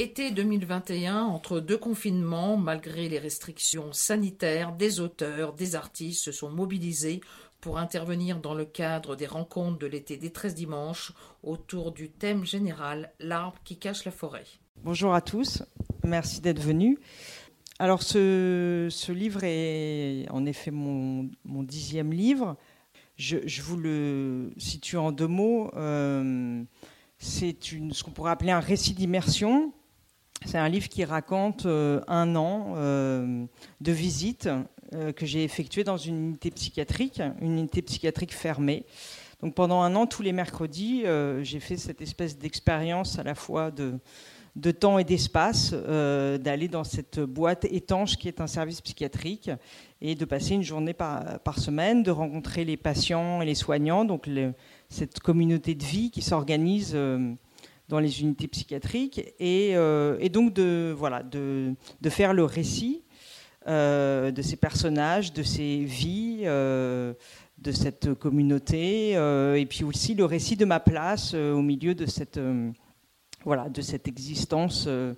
Été 2021, entre deux confinements, malgré les restrictions sanitaires, des auteurs, des artistes se sont mobilisés pour intervenir dans le cadre des rencontres de l'été des 13 dimanches autour du thème général L'arbre qui cache la forêt. Bonjour à tous, merci d'être venus. Alors ce, livre est en effet mon, dixième livre. Je, vous le situe en deux mots. Euh, c'est ce qu'on pourrait appeler un récit d'immersion. C'est un livre qui raconte euh, un an euh, de visite que j'ai effectué dans une unité psychiatrique, une unité psychiatrique fermée. Donc pendant un an, tous les mercredis, j'ai fait cette espèce d'expérience à la fois de, de temps et d'espace euh, d'aller dans cette boîte étanche qui est un service psychiatrique et de passer une journée par, semaine, de rencontrer les patients et les soignants, donc cette communauté de vie qui s'organise euh, dans les unités psychiatriques et, euh, donc de, voilà, de, faire le récit de ces personnages, de ces vies de cette communauté, et puis aussi le récit de ma place au milieu de cette, voilà, de cette existence euh,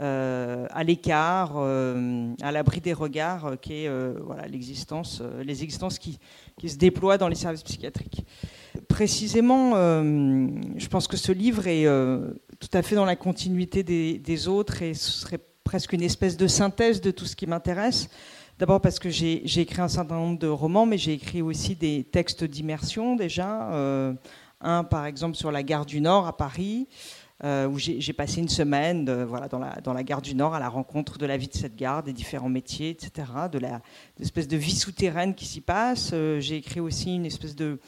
euh, à l'écart, euh, à l'abri des regards, qui est voilà, l'existence, les existences qui, qui, se déploient dans les services psychiatriques. Précisément, je pense que ce livre est tout à fait dans la continuité des, autres et ce serait presque une espèce de synthèse de tout ce qui m'intéresse. D'abord parce que j'ai écrit un certain nombre de romans, mais j'ai écrit aussi des textes d'immersion déjà. un, par exemple, sur la gare du Nord à Paris. Euh, où j'ai passé une semaine voilà, dans, la, dans, la, gare du Nord à la rencontre de la vie de cette gare, des différents métiers, etc., de l'espèce de, vie souterraine qui s'y passe. Euh, j'ai écrit aussi une espèce de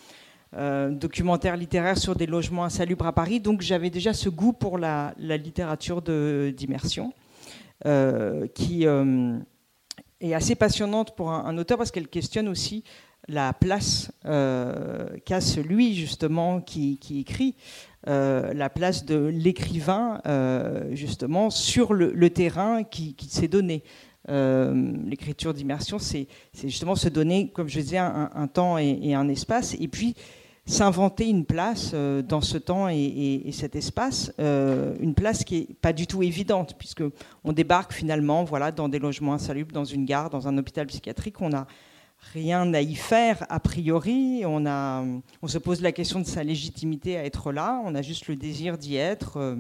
euh, documentaire littéraire sur des logements insalubres à Paris, donc j'avais déjà ce goût pour la, littérature d'immersion, qui est assez passionnante pour un, auteur parce qu'elle questionne aussi la place qu'a celui justement qui, écrit euh, la place de l'écrivain euh, justement sur le, terrain qui, s'est donné. Euh, l'écriture d'immersion, c'est justement se donner, comme je disais, un, temps et, un espace, et puis s'inventer une place dans ce temps et, cet espace, une place qui est pas du tout évidente, puisque on débarque finalement, voilà, dans des logements insalubres, dans une gare, dans un hôpital psychiatrique, on a rien à y faire a priori. On, a, on se pose la question de sa légitimité à être là. On a juste le désir d'y être euh,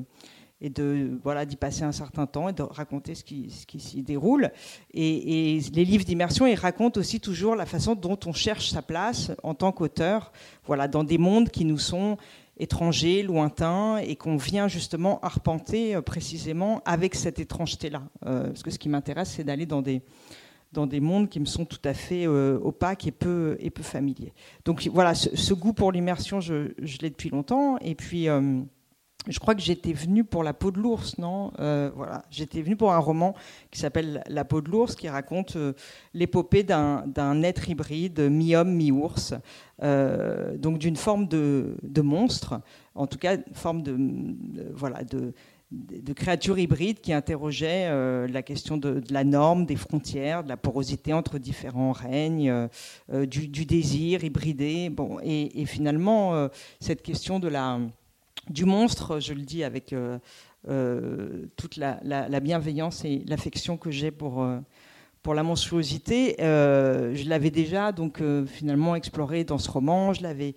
et de voilà d'y passer un certain temps et de raconter ce qui, ce qui s'y déroule. Et, les livres d'immersion, ils racontent aussi toujours la façon dont on cherche sa place en tant qu'auteur, voilà, dans des mondes qui nous sont étrangers, lointains, et qu'on vient justement arpenter euh, précisément avec cette étrangeté-là. Euh, parce que ce qui m'intéresse, c'est d'aller dans des dans des mondes qui me sont tout à fait euh, opaques et peu, et peu familiers. Donc voilà, ce, goût pour l'immersion, je, l'ai depuis longtemps. Et puis, euh, je crois que j'étais venue pour La peau de l'ours, non? Euh, Voilà, j'étais venue pour un roman qui s'appelle La peau de l'ours, qui raconte l'épopée d'un être hybride, mi-homme, mi-ours, donc d'une forme de, de, monstre, en tout cas, une forme de, de voilà, de de créatures hybrides qui interrogeaient euh, la question de, la norme, des frontières, de la porosité entre différents règnes, euh, euh, du, désir hybridé. Bon, et, finalement, cette question de la, du monstre, je le dis avec toute la, bienveillance et l'affection que j'ai pour, pour la monstruosité, je l'avais déjà donc finalement exploré dans ce roman. Je l'avais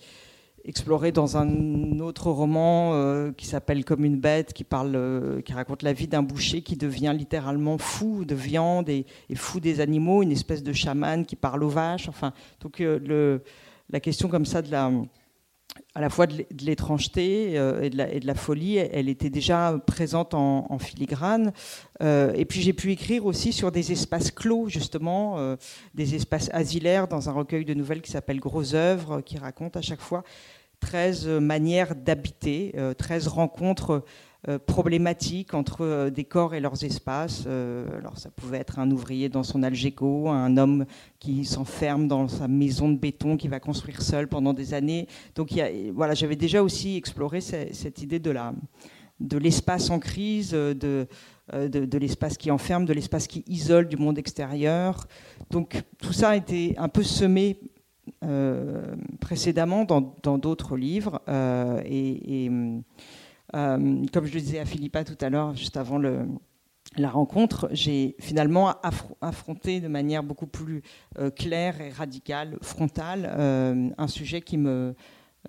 exploré dans un autre roman euh, qui s'appelle Comme une bête, qui, parle, euh, qui raconte la vie d'un boucher qui devient littéralement fou de viande et, fou des animaux, une espèce de chaman qui parle aux vaches. Enfin, donc euh, la question comme ça de la, à la fois de l'étrangeté et, de la, et de la folie, elle était déjà présente en, filigrane. et puis j'ai pu écrire aussi sur des espaces clos, justement, des espaces asilaires dans un recueil de nouvelles qui s'appelle Gros œuvres, qui raconte à chaque fois 13 manières d'habiter, 13 euh, rencontres euh, problématiques entre euh, des corps et leurs espaces. alors ça pouvait être un ouvrier dans son Algeco, un homme qui s'enferme dans sa maison de béton qu'il va construire seul pendant des années. Donc voilà, j'avais déjà aussi exploré cette, idée de la de l'espace en crise, de, de, l'espace qui enferme, de l'espace qui isole du monde extérieur. Donc tout ça a été un peu semé euh, précédemment dans d'autres livres. Euh, et, comme je le disais à Philippa tout à l'heure, juste avant la rencontre, j'ai finalement affronté de manière beaucoup plus claire et radicale, frontale, un sujet qui me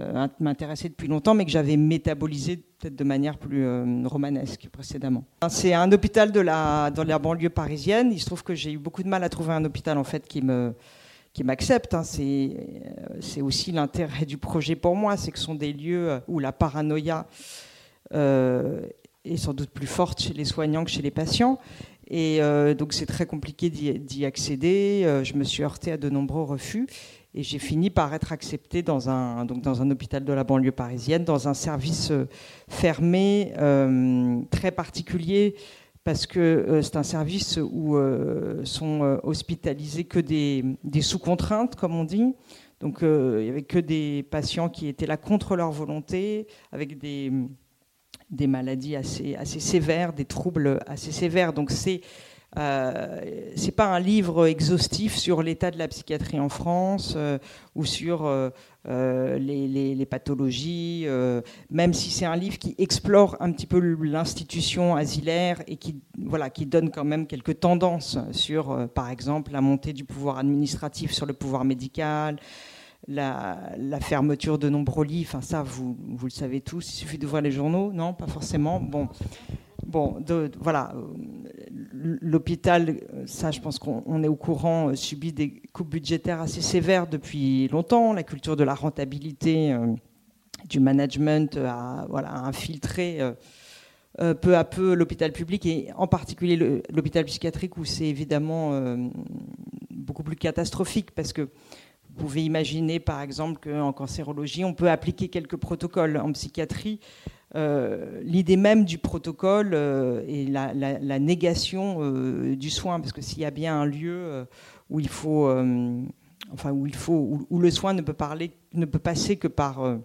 euh, m'intéressait depuis longtemps, mais que j'avais métabolisé peut-être de manière plus euh, romanesque précédemment. C'est un hôpital dans la banlieue parisienne. Il se trouve que j'ai eu beaucoup de mal à trouver un hôpital en fait qui me qui m'accepte. Hein. Euh, c'est aussi l'intérêt du projet pour moi, c'est que ce sont des lieux où la paranoïa est sans doute plus forte chez les soignants que chez les patients. Et donc c'est très compliqué d'y, accéder. je me suis heurtée à de nombreux refus. Et j'ai fini par être acceptée dans un, donc dans un hôpital de la banlieue parisienne, dans un service euh, fermé, euh, très particulier, parce que euh, c'est un service où sont hospitalisés que des, des sous-contraintes, comme on dit. Donc il n'y avait que des patients qui étaient là contre leur volonté, avec des, des maladies assez, assez sévères, des troubles assez sévères. Donc c'est euh, c'est pas un livre exhaustif sur l'état de la psychiatrie en France euh, ou sur euh, euh, les, les, pathologies, même si c'est un livre qui explore un petit peu l'institution asilaire et qui, voilà, qui donne quand même quelques tendances sur, par exemple, la montée du pouvoir administratif sur le pouvoir médical. La, fermeture de nombreux lits, ça vous, vous le savez tous, il suffit de voir les journaux, non Pas forcément. Bon, Bon, voilà, l'hôpital, ça je pense qu'on est au courant, euh, subit des coupes budgétaires assez sévères depuis longtemps. La culture de la rentabilité, euh, du management a, voilà, infiltré euh, peu à peu l'hôpital public et en particulier l'hôpital psychiatrique où c'est évidemment beaucoup plus catastrophique parce que pouvez imaginer par exemple qu'en cancérologie, on peut appliquer quelques protocoles en psychiatrie euh, l'idée même du protocole euh, et la, négation euh, du soin, parce que s'il y a bien un lieu où il faut, enfin où il faut, où, le soin ne peut parler, ne peut passer que par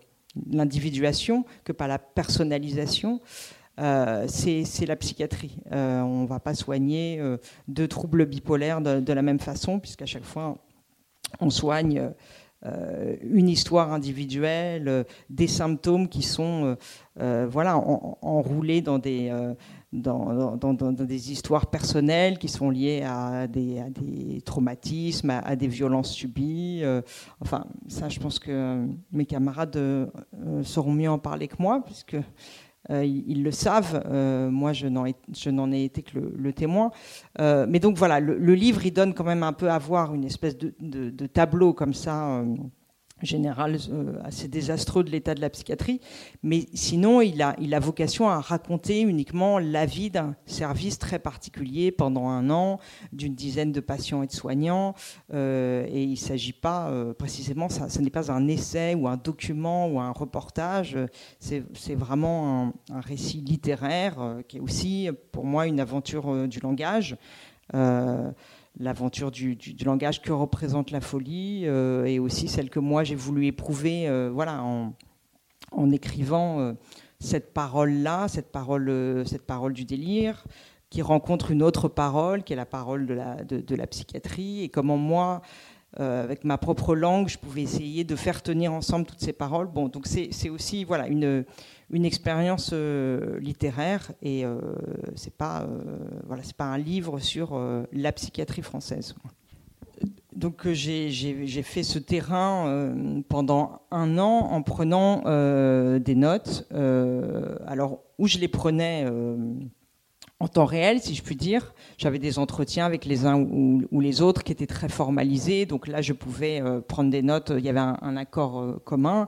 l'individuation, que par la personnalisation. c'est la psychiatrie. on ne va pas soigner deux troubles bipolaires de, de la même façon, puisqu'à chaque fois, on soigne euh, une histoire individuelle, euh, des symptômes qui sont euh, voilà, enroulés dans des, dans, des histoires personnelles qui sont liées à des, des traumatismes, à, des violences subies. enfin, ça, je pense que mes camarades sauront mieux en parler que moi, puisque euh, ils, le savent. Euh, moi, je n'en ai, été que le, témoin. Euh, mais donc voilà, le, livre, il donne quand même un peu à voir une espèce de, de tableau comme ça général euh, assez désastreux de l'état de la psychiatrie, mais sinon il a, il a vocation à raconter uniquement la vie d'un service très particulier pendant un an, d'une dizaine de patients et de soignants, euh, et il ne s'agit pas euh, précisément, ça, ce n'est pas un essai ou un document ou un reportage, c'est vraiment un, un, récit littéraire qui est aussi pour moi une aventure du langage l'aventure du, langage que représente la folie euh, et aussi celle que moi j'ai voulu éprouver euh, voilà, en, en écrivant euh, cette parole-là, cette parole, cette parole du délire, qui rencontre une autre parole, qui est la parole de la, de, la psychiatrie, et comment moi, avec ma propre langue, je pouvais essayer de faire tenir ensemble toutes ces paroles. Bon, donc c'est aussi voilà, une, une expérience euh, littéraire et euh, c'est pas euh, voilà c'est pas un livre sur la psychiatrie française. Donc j'ai fait ce terrain pendant un an en prenant des notes. alors où je les prenais en temps réel, si je puis dire. J'avais des entretiens avec les uns ou, les autres qui étaient très formalisés. Donc là, je pouvais prendre des notes. Il y avait un, accord commun.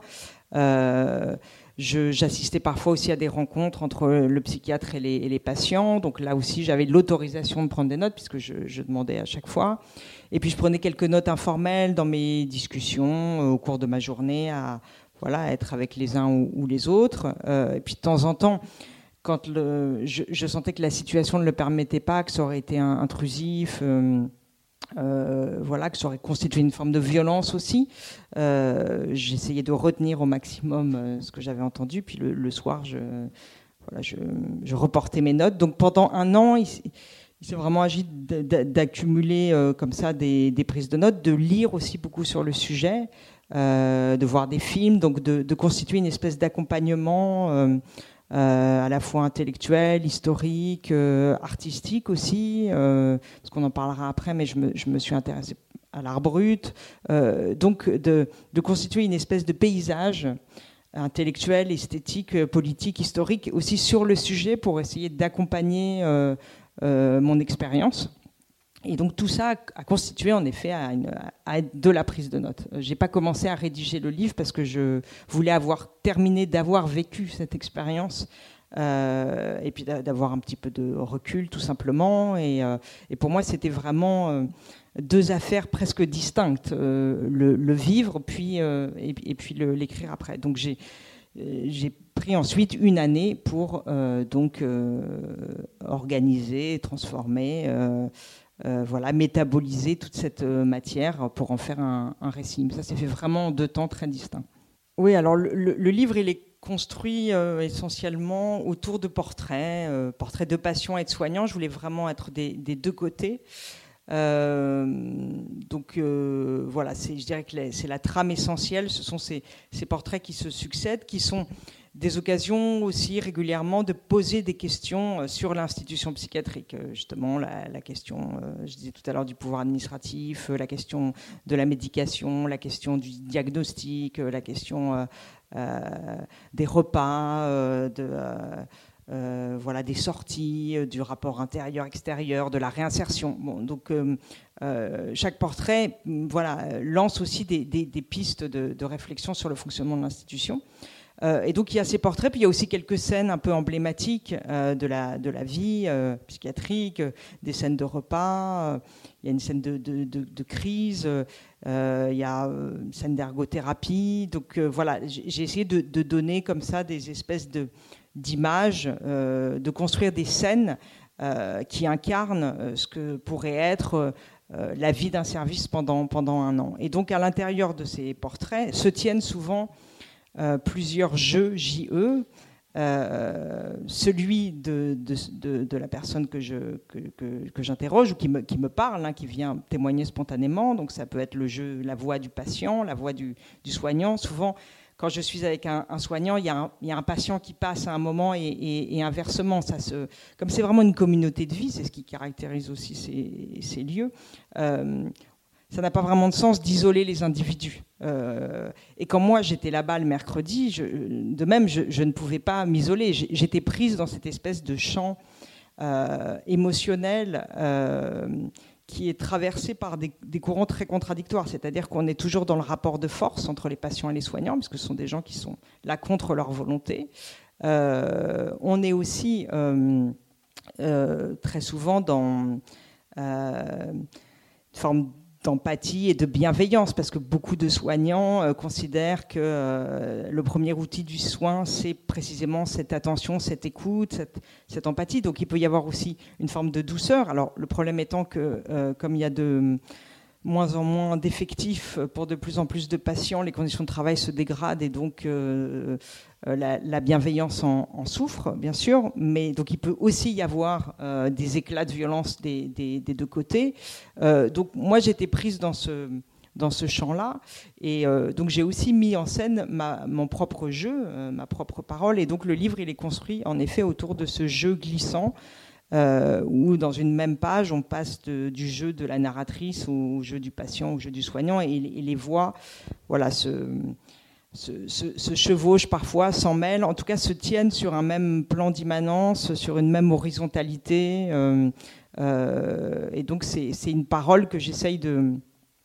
J'assistais parfois aussi à des rencontres entre le psychiatre et les, patients. Donc là aussi, j'avais l'autorisation de prendre des notes puisque je, demandais à chaque fois. Et puis je prenais quelques notes informelles dans mes discussions euh, au cours de ma journée à voilà être avec les uns ou, les autres. Euh, et puis de temps en temps, quand je, sentais que la situation ne le permettait pas, que ça aurait été intrusif. Euh, euh, voilà, que ça aurait constitué une forme de violence aussi. Euh, j'essayais de retenir au maximum ce que j'avais entendu, puis le, soir, je, reportais mes notes. Donc pendant un an, il, s'est vraiment agi d'accumuler comme ça des, prises de notes, de lire aussi beaucoup sur le sujet, de voir des films, donc de, constituer une espèce d'accompagnement à la fois intellectuelle, historique, artistique aussi, parce qu'on en parlera après, mais je me, suis intéressée à l'art brut, donc de, constituer une espèce de paysage intellectuel, esthétique, politique, historique, aussi sur le sujet pour essayer d'accompagner mon expérience. Et donc tout ça a constitué en effet de la prise de notes. J'ai pas commencé à rédiger le livre parce que je voulais avoir terminé d'avoir vécu cette expérience euh, et puis d'avoir un petit peu de recul tout simplement. Et, euh, pour moi c'était vraiment euh, deux affaires presque distinctes le, vivre puis et, puis l'écrire après. Donc j'ai j'ai pris ensuite une année pour donc organiser, transformer euh, voilà, métaboliser toute cette euh, matière pour en faire un, récit. ça s'est fait vraiment en deux temps très distincts. Oui, alors le, livre, il est construit euh, essentiellement autour de portraits, portraits de patients et de soignants. Je voulais vraiment être des, deux côtés. donc voilà, je dirais que c'est la trame essentielle. Ce sont ces, ces, portraits qui se succèdent, qui sont des occasions aussi régulièrement de poser des questions euh, sur l'institution psychiatrique. Euh, justement, la, question, euh, je disais tout à l'heure, du pouvoir administratif, la question de la médication, la question du diagnostic, la question des repas, voilà, des sorties, du rapport intérieur-extérieur, de la réinsertion. Donc, chaque portrait voilà, lance aussi des, pistes de, réflexion sur le fonctionnement de l'institution. Euh, et donc il y a ces portraits, puis il y a aussi quelques scènes un peu emblématiques euh, de, la, de la vie euh, psychiatrique, des scènes de repas, il y a une scène de, de, crise, il y a une scène d'ergothérapie. Donc voilà, j'ai essayé de, donner comme ça des espèces d'images, de construire des scènes qui incarnent ce que pourrait être la vie d'un service pendant, pendant un an. Et donc à l'intérieur de ces portraits se tiennent souvent plusieurs jeux JE. Euh, celui de, de, la personne que, je, que, j'interroge ou qui me, qui me parle, hein, qui vient témoigner spontanément. Donc ça peut être le jeu, la voix du patient, la voix du, du soignant. Souvent, quand je suis avec un, soignant, il y, a un, il y, a un, patient qui passe à un moment et, inversement. Ça se, comme c'est vraiment une communauté de vie, c'est ce qui caractérise aussi ces, ces lieux. Euh, ça n'a pas vraiment de sens d'isoler les individus. Euh, et quand moi j'étais là-bas le mercredi, de même, je, ne pouvais pas m'isoler. J'étais prise dans cette espèce de champ euh, émotionnel euh, qui est traversé par des, courants très contradictoires. C'est-à-dire qu'on est toujours dans le rapport de force entre les patients et les soignants, parce que ce sont des gens qui sont là contre leur volonté. on est aussi très souvent dans une forme d'empathie et de bienveillance, parce que beaucoup de soignants euh, considèrent que euh, le premier outil du soin, c'est précisément cette attention, cette écoute, cette, empathie. Donc il peut y avoir aussi une forme de douceur. Alors le problème étant que, euh, comme il y a de moins en moins d'effectifs pour de plus en plus de patients, les conditions de travail se dégradent et donc euh, la, bienveillance en, souffre, bien sûr, mais donc il peut aussi y avoir euh, des éclats de violence des, deux côtés. Euh, donc moi j'étais prise dans ce dans ce champ-là. Et donc j'ai aussi mis en scène mon propre jeu, ma propre parole. Et donc le livre, il est construit en effet autour de ce jeu glissant, où dans une même page, on passe du jeu de la narratrice au jeu du patient, au jeu du soignant, et, les voix, voilà, se se, chevauchent parfois, s'en mêlent, en tout cas se tiennent sur un même plan d'immanence, sur une même horizontalité. Euh, euh, et donc c'est une parole que j'essaye de,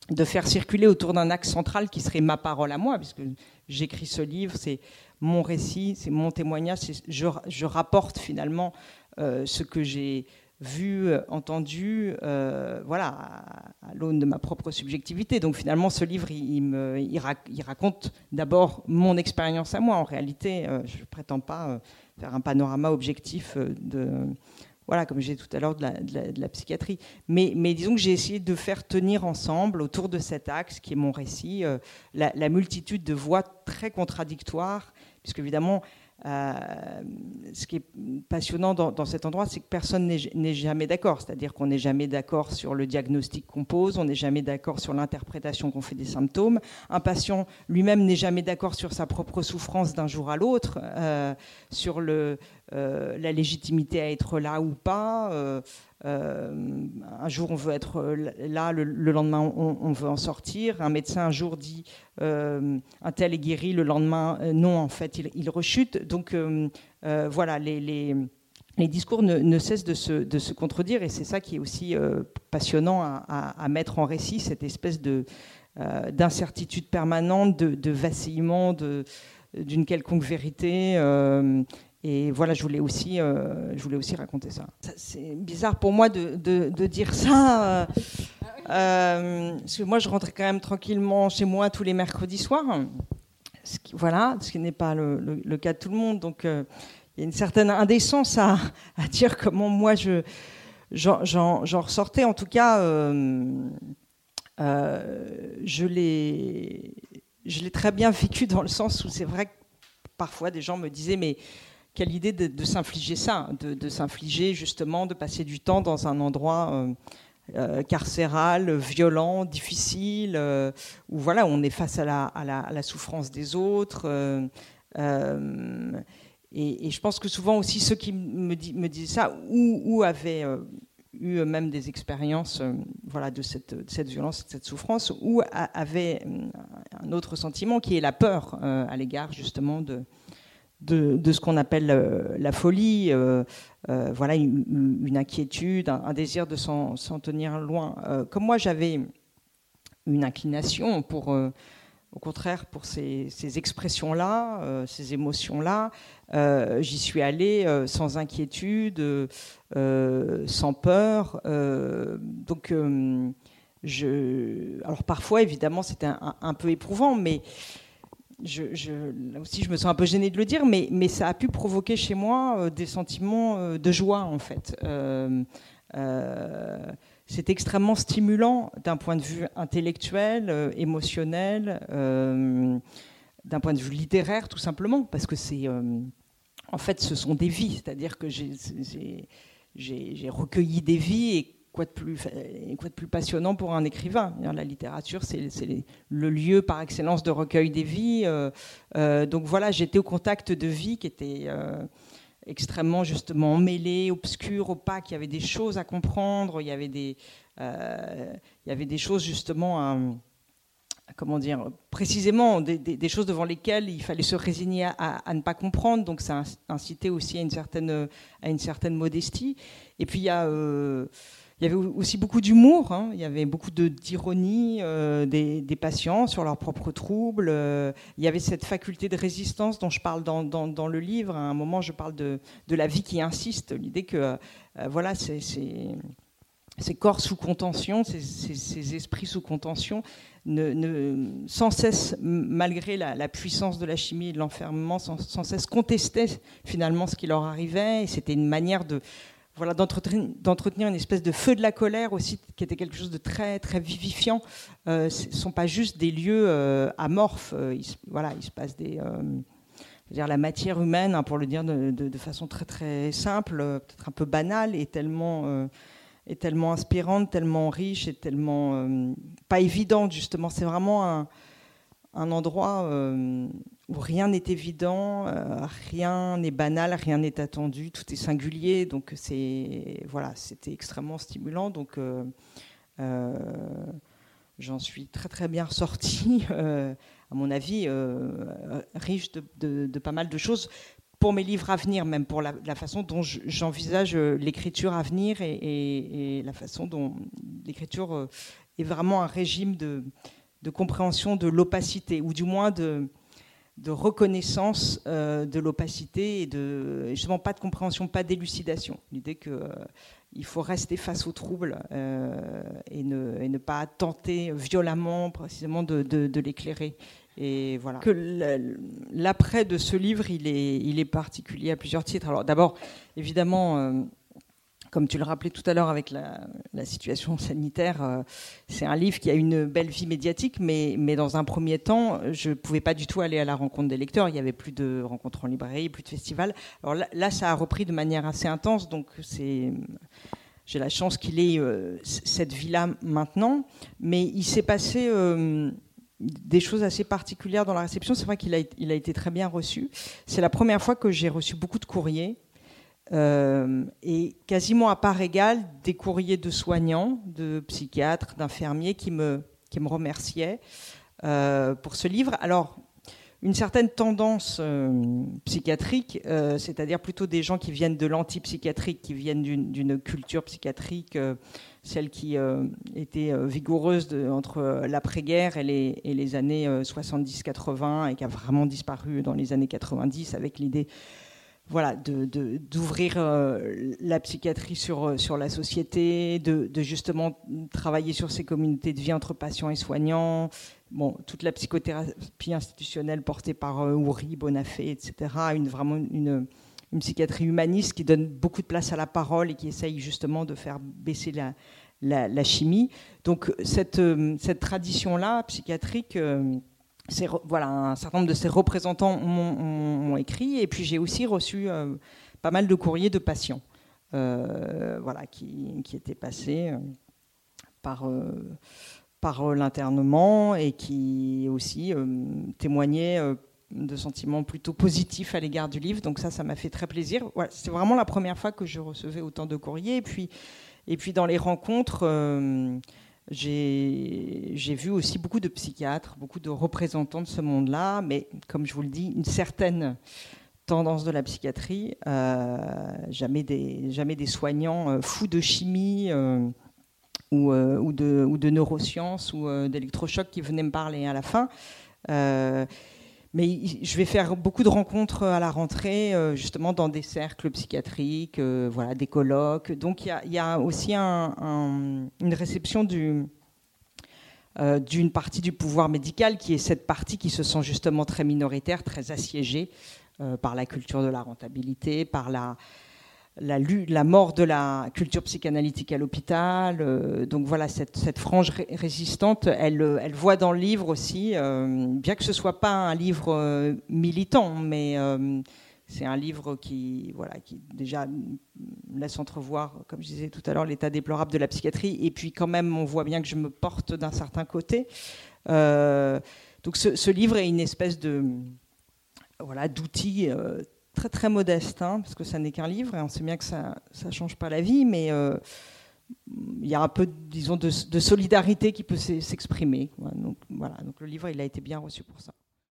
de, faire circuler autour d'un axe central qui serait ma parole à moi, puisque j'écris ce livre, c'est mon récit, c'est mon témoignage, je, rapporte finalement euh, ce que j'ai vu, euh, entendu, euh, voilà, à, l'aune de ma propre subjectivité. Donc finalement, ce livre, il, raconte d'abord mon expérience à moi. En réalité, je ne prétends pas faire un panorama objectif de, voilà, comme j'ai tout à l'heure, de, la, psychiatrie. Mais, disons que j'ai essayé de faire tenir ensemble, autour de cet axe qui est mon récit, la, la multitude de voix très contradictoires, puisque évidemment, ce qui est passionnant dans, cet endroit, c'est que personne n'est jamais d'accord. C'est-à-dire qu'on n'est jamais d'accord sur le diagnostic qu'on pose, on n'est jamais d'accord sur l'interprétation qu'on fait des symptômes. Un patient lui-même n'est jamais d'accord sur sa propre souffrance d'un jour à l'autre, sur le, la légitimité à être là ou pas. Euh, un jour on veut être là, le, lendemain on, veut en sortir. Un médecin un jour dit euh, un tel est guéri, le lendemain euh, non, en fait il, rechute. Donc voilà, les, discours ne, cessent de se, contredire et c'est ça qui est aussi passionnant à, mettre en récit, cette espèce de d'incertitude permanente, de, de vacillement, d'une quelconque vérité. Et voilà, je voulais aussi, euh, je voulais aussi raconter ça. c'est bizarre pour moi de, dire ça, euh, euh, parce que moi, je rentrais quand même tranquillement chez moi tous les mercredis soirs. Voilà, ce qui n'est pas le, le, cas de tout le monde. Donc, il y a une certaine indécence à, à dire comment moi je j'en ressortais. En tout cas, je l'ai je l'ai très bien vécu dans le sens où c'est vrai que parfois des gens me disaient mais quelle idée de, s'infliger ça, de, s'infliger justement, de passer du temps dans un endroit euh, euh, carcéral, violent, difficile, euh, où voilà, on est face à la, souffrance des autres. Et, je pense que souvent aussi ceux qui me, disaient ça, ou, avaient eu eux-mêmes des expériences voilà, de cette, violence, de cette souffrance, ou avaient un autre sentiment qui est la peur à l'égard justement de, de, ce qu'on appelle euh, la folie, euh, euh, voilà, une, inquiétude, un, désir de s'en tenir loin. comme moi, j'avais une inclination pour, au contraire, pour ces, expressions-là, ces émotions-là, j'y suis allée sans inquiétude, sans peur. donc, je... alors parfois, évidemment, c'était un, un, peu éprouvant, mais là aussi, je me sens un peu gênée de le dire, mais, mais ça a pu provoquer chez moi euh, des sentiments euh, de joie, en fait. Euh, c'est extrêmement stimulant d'un point de vue intellectuel, émotionnel, d'un point de vue littéraire, tout simplement, parce que c'est. en fait, ce sont des vies, c'est-à-dire que j'ai recueilli des vies et quoi de plus, passionnant pour un écrivain? La littérature, c'est le lieu par excellence de recueil des vies. Euh, euh, donc voilà, j'étais au contact de vies qui étaient euh, extrêmement justement mêlées, obscures, opaques. Il y avait des choses à comprendre, il y avait des, choses justement comment dire, précisément des, choses devant lesquelles il fallait se résigner à, ne pas comprendre. Donc ça incitait aussi à une certaine modestie. Et puis il y a il y avait aussi beaucoup d'humour, hein. il y avait beaucoup d'ironie euh, des, patients sur leurs propres troubles. Euh, il y avait cette faculté de résistance dont je parle dans, le livre. À un moment, je parle de, la vie qui insiste, l'idée que euh, voilà, ces, corps sous contention, ces, esprits sous contention, ne, sans cesse, malgré la, puissance de la chimie et de l'enfermement, sans, cesse contestaient finalement ce qui leur arrivait. Et c'était une manière de, voilà, d'entretenir une espèce de feu de la colère aussi, qui était quelque chose de très, très vivifiant. Euh, ce ne sont pas juste des lieux euh, amorphes. Euh, il, voilà, il se passe des. dire la matière humaine, hein, pour le dire de, façon très, très simple, peut-être un peu banale, est tellement, est tellement inspirante, tellement riche et tellement. pas évidente, justement. C'est vraiment un, un endroit où rien n'est évident, euh, rien n'est banal, rien n'est attendu, tout est singulier. Donc c'est voilà, c'était extrêmement stimulant. Donc euh, euh, j'en suis très très bien ressortie, à mon avis, riche de, pas mal de choses pour mes livres à venir, même pour la, façon dont j'envisage l'écriture à venir et, la façon dont l'écriture est vraiment un régime de, de compréhension de l'opacité, ou du moins de de reconnaissance euh, de l'opacité et de justement pas de compréhension, pas d'élucidation. L'idée qu'il euh, faut rester face aux troubles euh, et, ne, pas tenter violemment précisément de, l'éclairer. Et voilà. Que l'après de ce livre, il est, il est particulier à plusieurs titres. Alors d'abord, évidemment comme tu le rappelais tout à l'heure avec la, situation sanitaire, euh, c'est un livre qui a une belle vie médiatique, mais, mais dans un premier temps, je ne pouvais pas du tout aller à la rencontre des lecteurs. Il n'y avait plus de rencontres en librairie, plus de festivals. Alors là, ça a repris de manière assez intense, donc c'est j'ai la chance qu'il ait euh, cette vie-là maintenant, mais il s'est passé euh, des choses assez particulières dans la réception. C'est vrai qu'il a, il a été très bien reçu. C'est la première fois que j'ai reçu beaucoup de courriers euh, et quasiment à part égale des courriers de soignants, de psychiatres, d'infirmiers qui me, qui me remerciaient euh, pour ce livre. Alors, une certaine tendance euh, psychiatrique, c'est-à-dire plutôt des gens qui viennent de l'antipsychiatrique, qui viennent d'une culture psychiatrique, celle qui était vigoureuse entre l'après-guerre et les années 70-80 et qui a vraiment disparu dans les années 90 avec l'idée voilà, d'ouvrir euh, la psychiatrie sur, euh, sur la société, de, justement travailler sur ces communautés de vie entre patients et soignants. Bon, toute la psychothérapie institutionnelle portée par euh, Bonafé, etc. Une, vraiment une, une, psychiatrie humaniste qui donne beaucoup de place à la parole et qui essaye justement de faire baisser la, la, chimie. Donc cette, cette tradition-là psychiatrique voilà, un certain nombre de ces représentants m'ont écrit, et puis j'ai aussi reçu euh, pas mal de courriers de patients, euh, voilà, qui, qui, étaient passés euh, par, par l'internement et qui aussi témoignaient de sentiments plutôt positifs à l'égard du livre. Donc ça, ça m'a fait très plaisir. Voilà, C'est vraiment la première fois que je recevais autant de courriers. Et puis, et puis dans les rencontres j'ai vu aussi beaucoup de psychiatres, beaucoup de représentants de ce monde-là, mais comme je vous le dis, une certaine tendance de la psychiatrie, euh, jamais, des, jamais des soignants euh, fous de chimie euh, ou, ou, de, ou, de, neurosciences ou d'électrochocs qui venaient me parler à la fin. Mais je vais faire beaucoup de rencontres à la rentrée, euh, justement dans des cercles psychiatriques, euh, voilà, des colloques. Donc il y, a aussi une réception euh, d'une partie du pouvoir médical qui est cette partie qui se sent justement très minoritaire, très assiégée par la culture de la rentabilité, par la, la, mort de la culture psychanalytique à l'hôpital. Euh, donc voilà, cette, frange résistante, elle, elle, voit dans le livre aussi, euh, bien que ce soit pas un livre euh, militant, mais c'est un livre qui, voilà, qui déjà laisse entrevoir, comme je disais tout à l'heure, l'état déplorable de la psychiatrie. Et puis quand même, on voit bien que je me porte d'un certain côté. donc ce, livre est une espèce de voilà d'outil très très modeste, hein, parce que ça n'est qu'un livre et on sait bien que ça ne change pas la vie, mais euh, il y a un peu, disons, de, de solidarité qui peut s'exprimer. Donc voilà, donc le livre, il a été bien reçu pour ça.